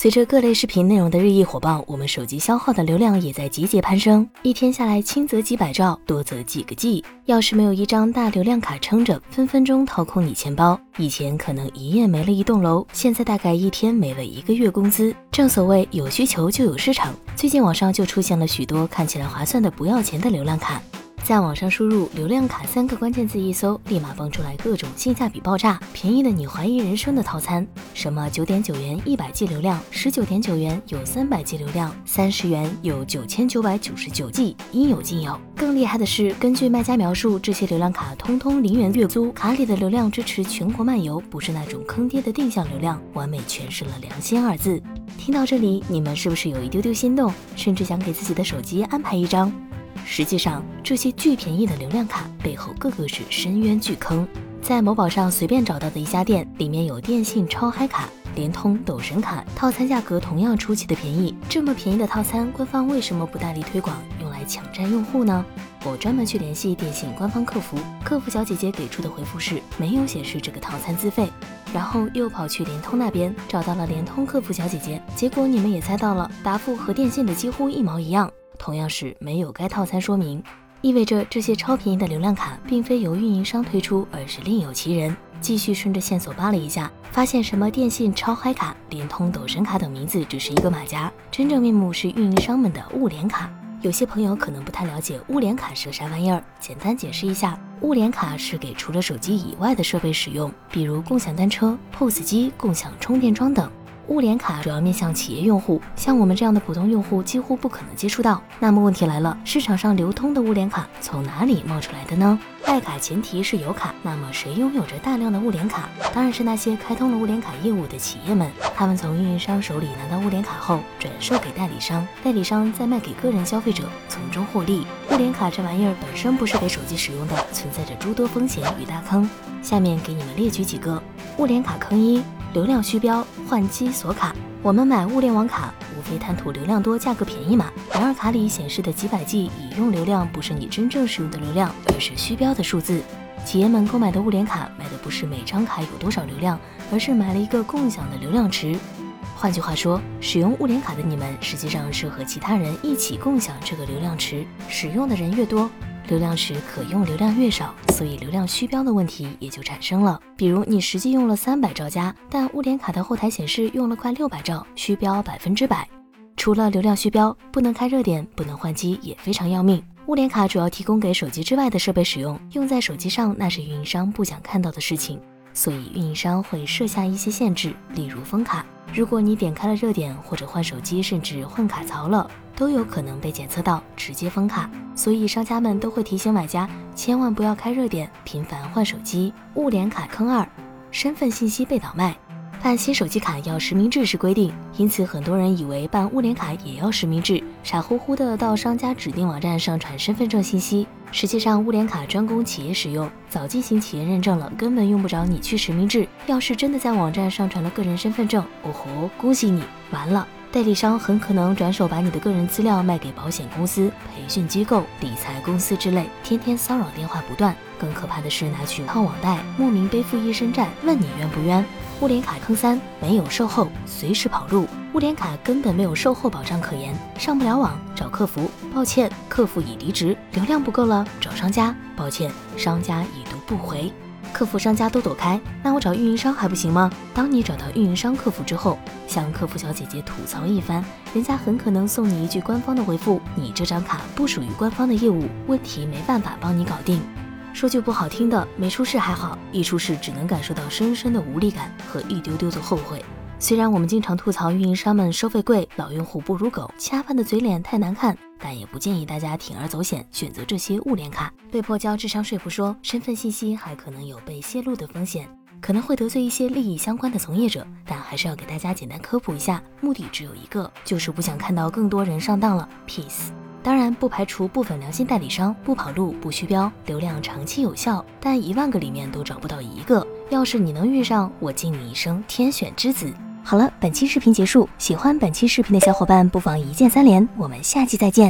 随着各类视频内容的日益火爆，我们手机消耗的流量也在节节攀升。一天下来，轻则几百兆，多则几个 G。要是没有一张大流量卡撑着，分分钟掏空你钱包。以前可能一夜没了一栋楼，现在大概一天没了一个月工资。正所谓有需求就有市场，最近网上就出现了许多看起来划算的不要钱的流量卡。在网上输入“流量卡”三个关键字，一搜，立马蹦出来各种性价比爆炸、便宜的你怀疑人生的套餐，什么九点九元一百 G 流量，十九点九元有三百 G 流量，三十元有九千九百九十九 G，应有尽有。更厉害的是，根据卖家描述，这些流量卡通通零元月租，卡里的流量支持全国漫游，不是那种坑爹的定向流量，完美诠释了良心二字。听到这里，你们是不是有一丢丢心动，甚至想给自己的手机安排一张？实际上，这些巨便宜的流量卡背后个个是深渊巨坑。在某宝上随便找到的一家店，里面有电信超嗨卡、联通斗神卡，套餐价格同样出奇的便宜。这么便宜的套餐，官方为什么不大力推广，用来抢占用户呢？我专门去联系电信官方客服，客服小姐姐给出的回复是没有显示这个套餐资费。然后又跑去联通那边找到了联通客服小姐姐，结果你们也猜到了，答复和电信的几乎一毛一样。同样是没有该套餐说明，意味着这些超便宜的流量卡并非由运营商推出，而是另有其人。继续顺着线索扒了一下，发现什么电信超嗨卡、联通斗神卡等名字只是一个马甲，真正面目是运营商们的物联卡。有些朋友可能不太了解物联卡是个啥玩意儿，简单解释一下，物联卡是给除了手机以外的设备使用，比如共享单车、POS 机、共享充电桩等。物联卡主要面向企业用户，像我们这样的普通用户几乎不可能接触到。那么问题来了，市场上流通的物联卡从哪里冒出来的呢？带卡前提是有卡，那么谁拥有着大量的物联卡？当然是那些开通了物联卡业务的企业们。他们从运营商手里拿到物联卡后，转售给代理商，代理商再卖给个人消费者，从中获利。物联卡这玩意儿本身不是给手机使用的，存在着诸多风险与大坑。下面给你们列举几个物联卡坑一。流量虚标换机锁卡，我们买物联网卡无非贪图流量多、价格便宜嘛。然而卡里显示的几百 G 已用流量不是你真正使用的流量，而是虚标的数字。企业们购买的物联卡买的不是每张卡有多少流量，而是买了一个共享的流量池。换句话说，使用物联卡的你们实际上是和其他人一起共享这个流量池，使用的人越多。流量时可用流量越少，所以流量虚标的问题也就产生了。比如你实际用了三百兆加，但物联卡的后台显示用了快六百兆，虚标百分之百。除了流量虚标，不能开热点，不能换机，也非常要命。物联卡主要提供给手机之外的设备使用，用在手机上那是运营商不想看到的事情，所以运营商会设下一些限制，例如封卡。如果你点开了热点或者换手机，甚至换卡槽了。都有可能被检测到，直接封卡，所以商家们都会提醒买家千万不要开热点，频繁换手机。物联卡坑二，身份信息被倒卖。办新手机卡要实名制是规定，因此很多人以为办物联卡也要实名制，傻乎乎的到商家指定网站上传身份证信息。实际上，物联卡专供企业使用，早进行企业认证了，根本用不着你去实名制。要是真的在网站上传了个人身份证，哦吼，恭喜你，完了。代理商很可能转手把你的个人资料卖给保险公司、培训机构、理财公司之类，天天骚扰电话不断。更可怕的是拿去套网贷，莫名背负一身债，问你冤不冤？物联卡坑三，没有售后，随时跑路。物联卡根本没有售后保障可言，上不了网找客服，抱歉，客服已离职。流量不够了找商家，抱歉，商家已读不回。客服商家都躲开，那我找运营商还不行吗？当你找到运营商客服之后，向客服小姐姐吐槽一番，人家很可能送你一句官方的回复：你这张卡不属于官方的业务，问题没办法帮你搞定。说句不好听的，没出事还好，一出事只能感受到深深的无力感和一丢丢的后悔。虽然我们经常吐槽运营商们收费贵，老用户不如狗，恰饭的嘴脸太难看。但也不建议大家铤而走险选择这些物联卡，被迫交智商税不说，身份信息还可能有被泄露的风险，可能会得罪一些利益相关的从业者。但还是要给大家简单科普一下，目的只有一个，就是不想看到更多人上当了。Peace。当然不排除部分良心代理商不跑路不虚标，流量长期有效，但一万个里面都找不到一个。要是你能遇上，我敬你一声天选之子。好了，本期视频结束。喜欢本期视频的小伙伴，不妨一键三连。我们下期再见。